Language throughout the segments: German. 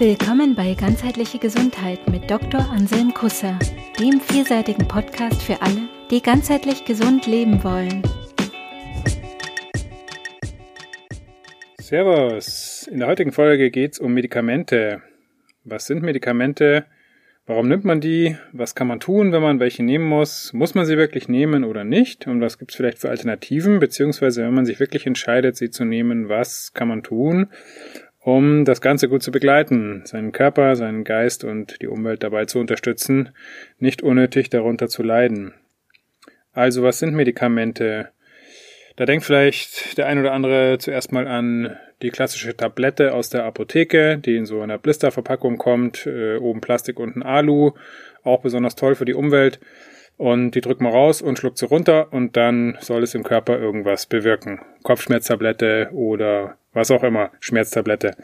Willkommen bei Ganzheitliche Gesundheit mit Dr. Anselm Kusser, dem vielseitigen Podcast für alle, die ganzheitlich gesund leben wollen. Servus! In der heutigen Folge geht es um Medikamente. Was sind Medikamente? Warum nimmt man die? Was kann man tun, wenn man welche nehmen muss? Muss man sie wirklich nehmen oder nicht? Und was gibt es vielleicht für Alternativen? Beziehungsweise, wenn man sich wirklich entscheidet, sie zu nehmen, was kann man tun? Um das Ganze gut zu begleiten, seinen Körper, seinen Geist und die Umwelt dabei zu unterstützen, nicht unnötig darunter zu leiden. Also was sind Medikamente? Da denkt vielleicht der ein oder andere zuerst mal an die klassische Tablette aus der Apotheke, die in so einer Blisterverpackung kommt, äh, oben Plastik, unten Alu, auch besonders toll für die Umwelt. Und die drückt man raus und schluckt sie runter und dann soll es im Körper irgendwas bewirken. Kopfschmerztablette oder was auch immer, Schmerztablette.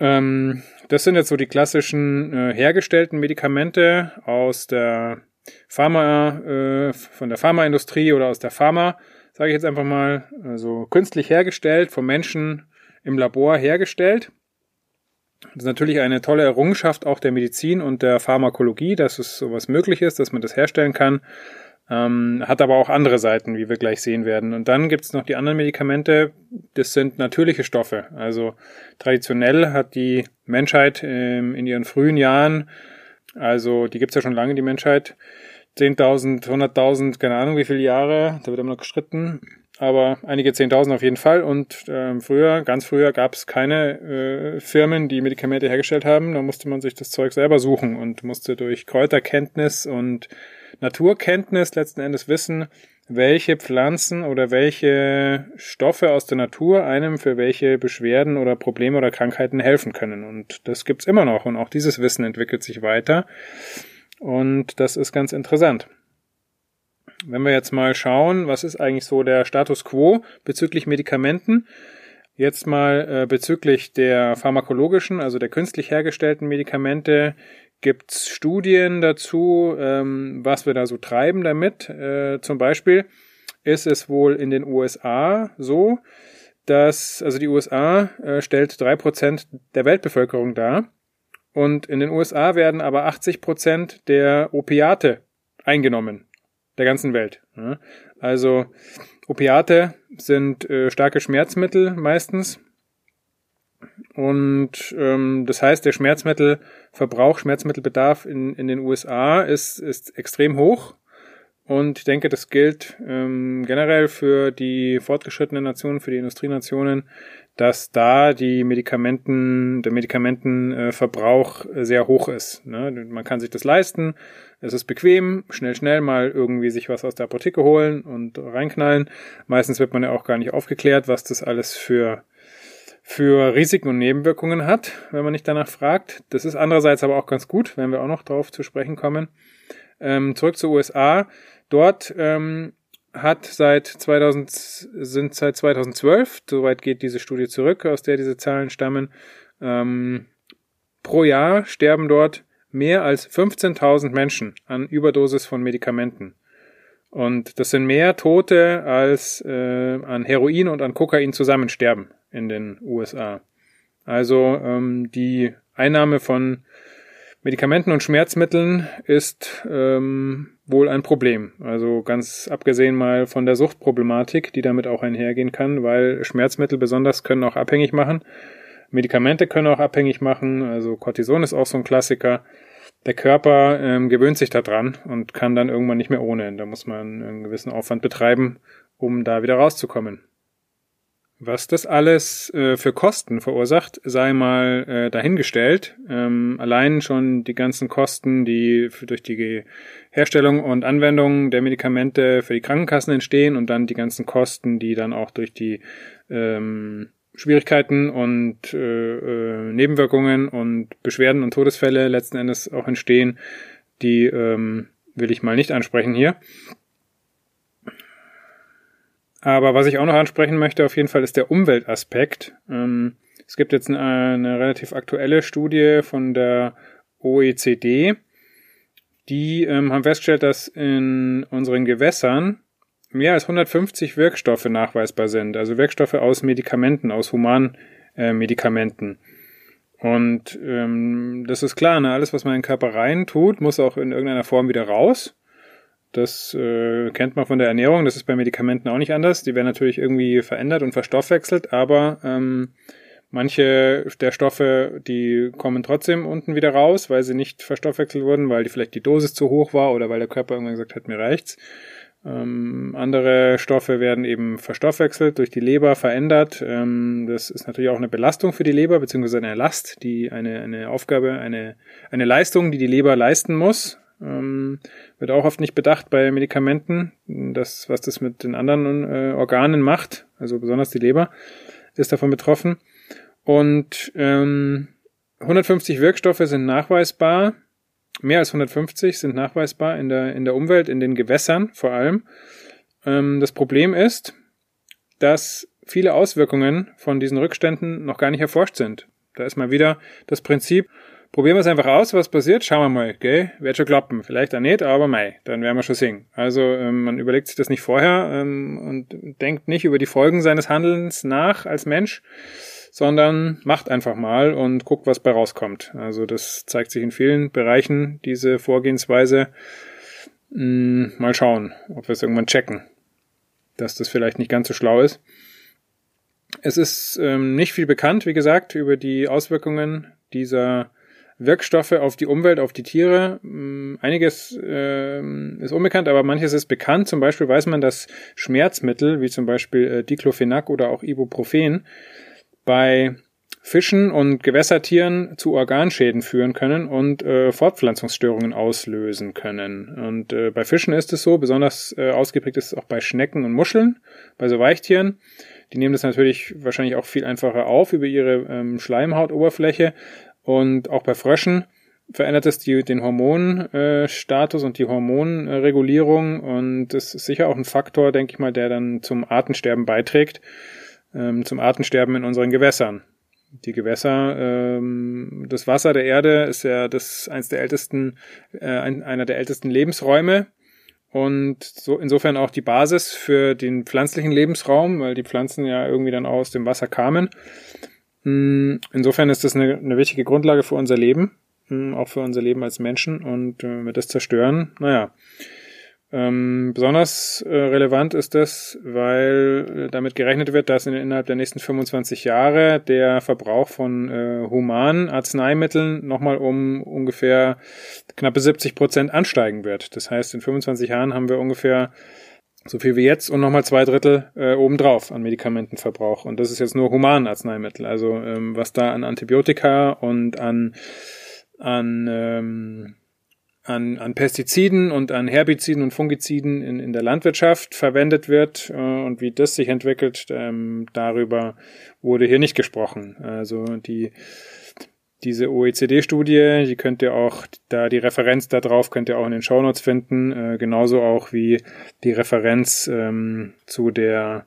Ähm, das sind jetzt so die klassischen äh, hergestellten Medikamente aus der Pharma, äh, von der Pharmaindustrie oder aus der Pharma, sage ich jetzt einfach mal, also künstlich hergestellt, vom Menschen im Labor hergestellt. Das ist natürlich eine tolle Errungenschaft auch der Medizin und der Pharmakologie, dass es sowas möglich ist, dass man das herstellen kann. Ähm, hat aber auch andere Seiten, wie wir gleich sehen werden. Und dann gibt es noch die anderen Medikamente, das sind natürliche Stoffe. Also traditionell hat die Menschheit ähm, in ihren frühen Jahren, also die gibt's ja schon lange, die Menschheit, 10.000, 100.000, keine Ahnung wie viele Jahre, da wird immer noch gestritten, aber einige 10.000 auf jeden Fall. Und ähm, früher, ganz früher, gab es keine äh, Firmen, die Medikamente hergestellt haben. Da musste man sich das Zeug selber suchen und musste durch Kräuterkenntnis und Naturkenntnis letzten Endes wissen, welche Pflanzen oder welche Stoffe aus der Natur einem für welche Beschwerden oder Probleme oder Krankheiten helfen können. Und das gibt's immer noch. Und auch dieses Wissen entwickelt sich weiter. Und das ist ganz interessant. Wenn wir jetzt mal schauen, was ist eigentlich so der Status quo bezüglich Medikamenten? Jetzt mal äh, bezüglich der pharmakologischen, also der künstlich hergestellten Medikamente, gibt's Studien dazu, ähm, was wir da so treiben damit. Äh, zum Beispiel ist es wohl in den USA so, dass, also die USA äh, stellt drei Prozent der Weltbevölkerung dar. Und in den USA werden aber 80 Prozent der Opiate eingenommen der ganzen Welt. Also Opiate sind äh, starke Schmerzmittel meistens. Und ähm, das heißt, der Schmerzmittelverbrauch, Schmerzmittelbedarf in, in den USA ist, ist extrem hoch. Und ich denke, das gilt ähm, generell für die fortgeschrittenen Nationen, für die Industrienationen, dass da die Medikamenten, der Medikamentenverbrauch sehr hoch ist. Ne? Man kann sich das leisten, es ist bequem, schnell, schnell mal irgendwie sich was aus der Apotheke holen und reinknallen. Meistens wird man ja auch gar nicht aufgeklärt, was das alles für für Risiken und Nebenwirkungen hat, wenn man nicht danach fragt. Das ist andererseits aber auch ganz gut, wenn wir auch noch darauf zu sprechen kommen. Ähm, zurück zu USA. Dort ähm, hat seit 2000, sind seit 2012, soweit geht diese Studie zurück, aus der diese Zahlen stammen, ähm, pro Jahr sterben dort mehr als 15.000 Menschen an Überdosis von Medikamenten. Und das sind mehr Tote als äh, an Heroin und an Kokain zusammen sterben in den USA. Also ähm, die Einnahme von Medikamenten und Schmerzmitteln ist ähm, wohl ein Problem. Also ganz abgesehen mal von der Suchtproblematik, die damit auch einhergehen kann, weil Schmerzmittel besonders können auch abhängig machen. Medikamente können auch abhängig machen. Also Cortison ist auch so ein Klassiker. Der Körper ähm, gewöhnt sich daran und kann dann irgendwann nicht mehr ohne. Da muss man einen gewissen Aufwand betreiben, um da wieder rauszukommen. Was das alles äh, für Kosten verursacht, sei mal äh, dahingestellt. Ähm, allein schon die ganzen Kosten, die für, durch die Herstellung und Anwendung der Medikamente für die Krankenkassen entstehen und dann die ganzen Kosten, die dann auch durch die ähm, Schwierigkeiten und äh, äh, Nebenwirkungen und Beschwerden und Todesfälle letzten Endes auch entstehen, die ähm, will ich mal nicht ansprechen hier. Aber was ich auch noch ansprechen möchte, auf jeden Fall, ist der Umweltaspekt. Ähm, es gibt jetzt eine, eine relativ aktuelle Studie von der OECD, die ähm, haben festgestellt, dass in unseren Gewässern mehr als 150 Wirkstoffe nachweisbar sind, also Wirkstoffe aus Medikamenten, aus Humanmedikamenten. Und ähm, das ist klar, ne? alles, was man in den Körper rein tut, muss auch in irgendeiner Form wieder raus. Das äh, kennt man von der Ernährung, das ist bei Medikamenten auch nicht anders. Die werden natürlich irgendwie verändert und verstoffwechselt, aber ähm, manche der Stoffe, die kommen trotzdem unten wieder raus, weil sie nicht verstoffwechselt wurden, weil die vielleicht die Dosis zu hoch war oder weil der Körper irgendwann gesagt hat, mir reicht's. Ähm, andere Stoffe werden eben verstoffwechselt, durch die Leber verändert. Ähm, das ist natürlich auch eine Belastung für die Leber, beziehungsweise eine Last, die eine, eine Aufgabe, eine, eine Leistung, die die Leber leisten muss. Ähm, wird auch oft nicht bedacht bei Medikamenten, das, was das mit den anderen äh, Organen macht, also besonders die Leber ist davon betroffen. Und ähm, 150 Wirkstoffe sind nachweisbar, mehr als 150 sind nachweisbar in der, in der Umwelt, in den Gewässern vor allem. Ähm, das Problem ist, dass viele Auswirkungen von diesen Rückständen noch gar nicht erforscht sind. Da ist mal wieder das Prinzip, probieren wir es einfach aus, was passiert, schauen wir mal, gell? Wird schon klappen. Vielleicht auch nicht, aber mei, dann werden wir schon singen. Also ähm, man überlegt sich das nicht vorher ähm, und denkt nicht über die Folgen seines Handelns nach als Mensch, sondern macht einfach mal und guckt, was bei rauskommt. Also das zeigt sich in vielen Bereichen, diese Vorgehensweise. Hm, mal schauen, ob wir es irgendwann checken, dass das vielleicht nicht ganz so schlau ist. Es ist ähm, nicht viel bekannt, wie gesagt, über die Auswirkungen dieser Wirkstoffe auf die Umwelt, auf die Tiere. Hm, einiges äh, ist unbekannt, aber manches ist bekannt. Zum Beispiel weiß man, dass Schmerzmittel, wie zum Beispiel äh, Diclofenac oder auch Ibuprofen, bei Fischen und Gewässertieren zu Organschäden führen können und äh, Fortpflanzungsstörungen auslösen können. Und äh, bei Fischen ist es so, besonders äh, ausgeprägt ist es auch bei Schnecken und Muscheln, bei so Weichtieren. Die nehmen das natürlich wahrscheinlich auch viel einfacher auf über ihre ähm, Schleimhautoberfläche und auch bei Fröschen verändert es die, den Hormonstatus und die Hormonregulierung und das ist sicher auch ein Faktor, denke ich mal, der dann zum Artensterben beiträgt, ähm, zum Artensterben in unseren Gewässern. Die Gewässer, ähm, das Wasser der Erde ist ja das eins der ältesten, äh, ein, einer der ältesten Lebensräume und so insofern auch die Basis für den pflanzlichen Lebensraum, weil die Pflanzen ja irgendwie dann aus dem Wasser kamen. Hm, insofern ist das eine, eine wichtige Grundlage für unser Leben, hm, auch für unser Leben als Menschen und äh, wir das zerstören, naja. Ähm, besonders äh, relevant ist das, weil äh, damit gerechnet wird, dass in, innerhalb der nächsten 25 Jahre der Verbrauch von äh, humanen Arzneimitteln nochmal um ungefähr knappe 70 Prozent ansteigen wird. Das heißt, in 25 Jahren haben wir ungefähr so viel wie jetzt und nochmal zwei Drittel äh, obendrauf an Medikamentenverbrauch. Und das ist jetzt nur Humanarzneimittel. Also ähm, was da an Antibiotika und an, an, ähm, an, an Pestiziden und an Herbiziden und Fungiziden in, in der Landwirtschaft verwendet wird äh, und wie das sich entwickelt, ähm, darüber wurde hier nicht gesprochen. Also die diese OECD-Studie, die könnt ihr auch, da die Referenz da drauf könnt ihr auch in den Shownotes finden, äh, genauso auch wie die Referenz ähm, zu der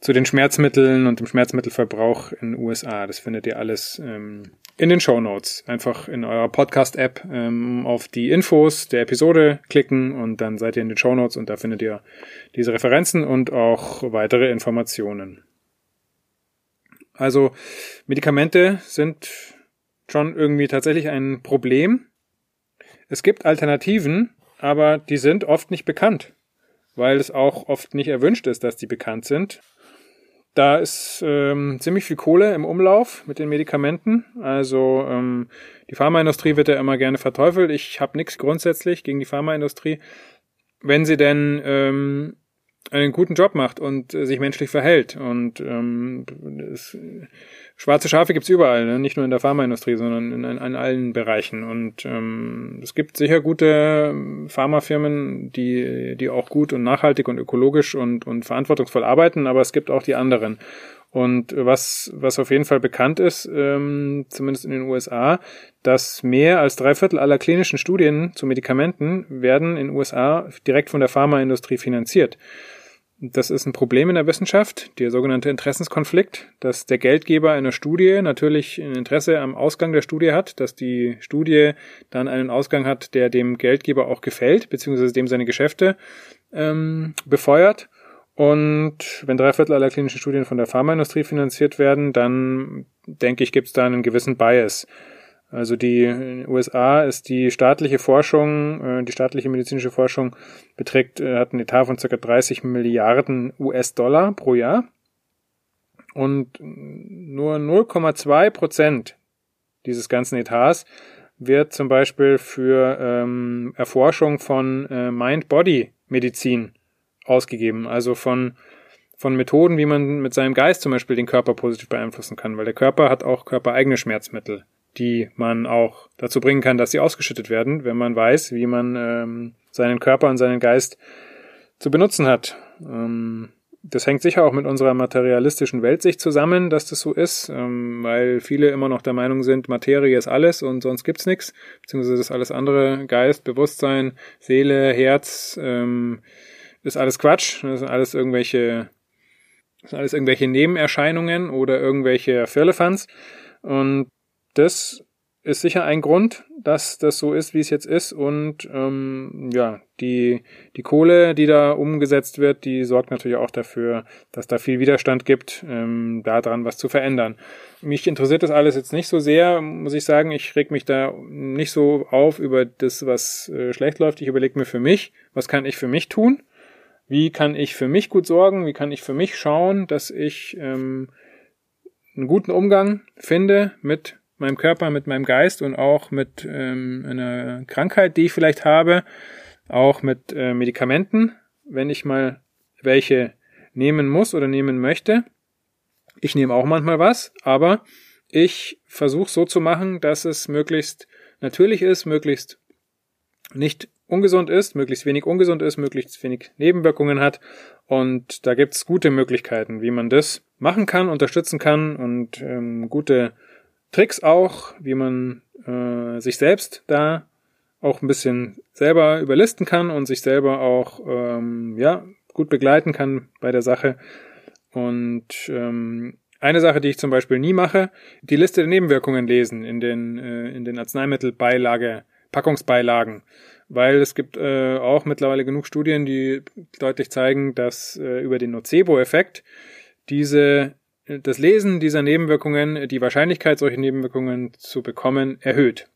zu den Schmerzmitteln und dem Schmerzmittelverbrauch in den USA. Das findet ihr alles ähm, in den Shownotes. Einfach in eurer Podcast-App ähm, auf die Infos der Episode klicken und dann seid ihr in den Shownotes und da findet ihr diese Referenzen und auch weitere Informationen. Also Medikamente sind schon irgendwie tatsächlich ein Problem. Es gibt Alternativen, aber die sind oft nicht bekannt, weil es auch oft nicht erwünscht ist, dass die bekannt sind. Da ist ähm, ziemlich viel Kohle im Umlauf mit den Medikamenten. Also ähm, die Pharmaindustrie wird ja immer gerne verteufelt. Ich habe nichts grundsätzlich gegen die Pharmaindustrie. Wenn sie denn ähm, einen guten Job macht und äh, sich menschlich verhält. Und ähm, es, schwarze Schafe gibt's überall, ne? nicht nur in der Pharmaindustrie, sondern in, in, in allen Bereichen. Und ähm, es gibt sicher gute ähm, Pharmafirmen, die, die auch gut und nachhaltig und ökologisch und, und verantwortungsvoll arbeiten, aber es gibt auch die anderen. Und was, was auf jeden Fall bekannt ist, ähm, zumindest in den USA, dass mehr als drei Viertel aller klinischen Studien zu Medikamenten werden in den USA direkt von der Pharmaindustrie finanziert. Das ist ein Problem in der Wissenschaft, der sogenannte Interessenskonflikt, dass der Geldgeber einer Studie natürlich ein Interesse am Ausgang der Studie hat, dass die Studie dann einen Ausgang hat, der dem Geldgeber auch gefällt, beziehungsweise dem seine Geschäfte ähm, befeuert. Und wenn drei Viertel aller klinischen Studien von der Pharmaindustrie finanziert werden, dann denke ich, gibt es da einen gewissen Bias. Also die in den USA ist die staatliche Forschung, äh, die staatliche medizinische Forschung beträgt, äh, hat einen Etat von ca. 30 Milliarden US-Dollar pro Jahr. Und nur 0,2 Prozent dieses ganzen Etats wird zum Beispiel für ähm, Erforschung von äh, Mind-Body-Medizin ausgegeben, also von von Methoden, wie man mit seinem Geist zum Beispiel den Körper positiv beeinflussen kann, weil der Körper hat auch körpereigene Schmerzmittel, die man auch dazu bringen kann, dass sie ausgeschüttet werden, wenn man weiß, wie man ähm, seinen Körper und seinen Geist zu benutzen hat. Ähm, das hängt sicher auch mit unserer materialistischen Weltsicht zusammen, dass das so ist, ähm, weil viele immer noch der Meinung sind, Materie ist alles und sonst gibt's nichts, beziehungsweise das alles andere, Geist, Bewusstsein, Seele, Herz, ähm, ist alles Quatsch, das sind alles irgendwelche, das sind alles irgendwelche Nebenerscheinungen oder irgendwelche Firlefanz und das ist sicher ein Grund, dass das so ist, wie es jetzt ist. Und ähm, ja, die, die Kohle, die da umgesetzt wird, die sorgt natürlich auch dafür, dass da viel Widerstand gibt, ähm, daran was zu verändern. Mich interessiert das alles jetzt nicht so sehr, muss ich sagen. Ich reg mich da nicht so auf über das, was äh, schlecht läuft. Ich überlege mir für mich, was kann ich für mich tun? Wie kann ich für mich gut sorgen? Wie kann ich für mich schauen, dass ich ähm, einen guten Umgang finde mit meinem Körper, mit meinem Geist und auch mit ähm, einer Krankheit, die ich vielleicht habe, auch mit äh, Medikamenten, wenn ich mal welche nehmen muss oder nehmen möchte. Ich nehme auch manchmal was, aber ich versuche so zu machen, dass es möglichst natürlich ist, möglichst nicht ungesund ist, möglichst wenig ungesund ist, möglichst wenig Nebenwirkungen hat. Und da gibt's gute Möglichkeiten, wie man das machen kann, unterstützen kann und ähm, gute Tricks auch, wie man äh, sich selbst da auch ein bisschen selber überlisten kann und sich selber auch ähm, ja gut begleiten kann bei der Sache. Und ähm, eine Sache, die ich zum Beispiel nie mache, die Liste der Nebenwirkungen lesen in den äh, in den Arzneimittelbeilage Packungsbeilagen, weil es gibt äh, auch mittlerweile genug Studien, die deutlich zeigen, dass äh, über den Nocebo-Effekt diese das Lesen dieser Nebenwirkungen die Wahrscheinlichkeit, solche Nebenwirkungen zu bekommen, erhöht.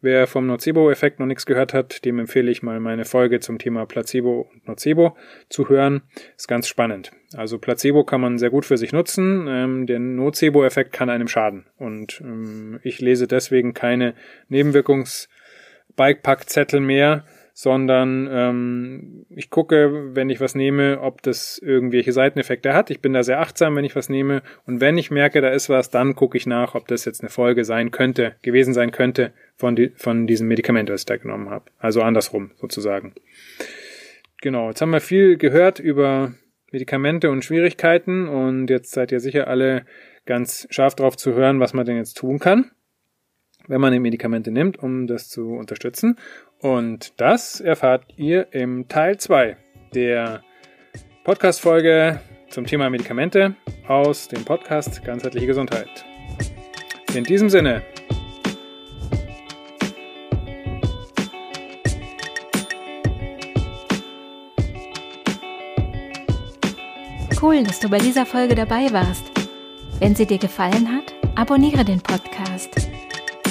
Wer vom Nocebo-Effekt noch nichts gehört hat, dem empfehle ich mal meine Folge zum Thema Placebo und Nocebo zu hören. Ist ganz spannend. Also Placebo kann man sehr gut für sich nutzen, ähm, der Nocebo-Effekt kann einem schaden. Und ähm, ich lese deswegen keine Nebenwirkungs-Bikepack-Zettel mehr, sondern ähm, ich gucke, wenn ich was nehme, ob das irgendwelche Seiteneffekte hat. Ich bin da sehr achtsam, wenn ich was nehme. Und wenn ich merke, da ist was, dann gucke ich nach, ob das jetzt eine Folge sein könnte, gewesen sein könnte von, die, von diesem Medikament, das ich da genommen habe. Also andersrum sozusagen. Genau, jetzt haben wir viel gehört über Medikamente und Schwierigkeiten und jetzt seid ihr sicher alle ganz scharf drauf zu hören, was man denn jetzt tun kann wenn man die Medikamente nimmt, um das zu unterstützen. Und das erfahrt ihr im Teil 2 der Podcast-Folge zum Thema Medikamente aus dem Podcast Ganzheitliche Gesundheit. In diesem Sinne, Cool, dass du bei dieser Folge dabei warst. Wenn sie dir gefallen hat, abonniere den Podcast.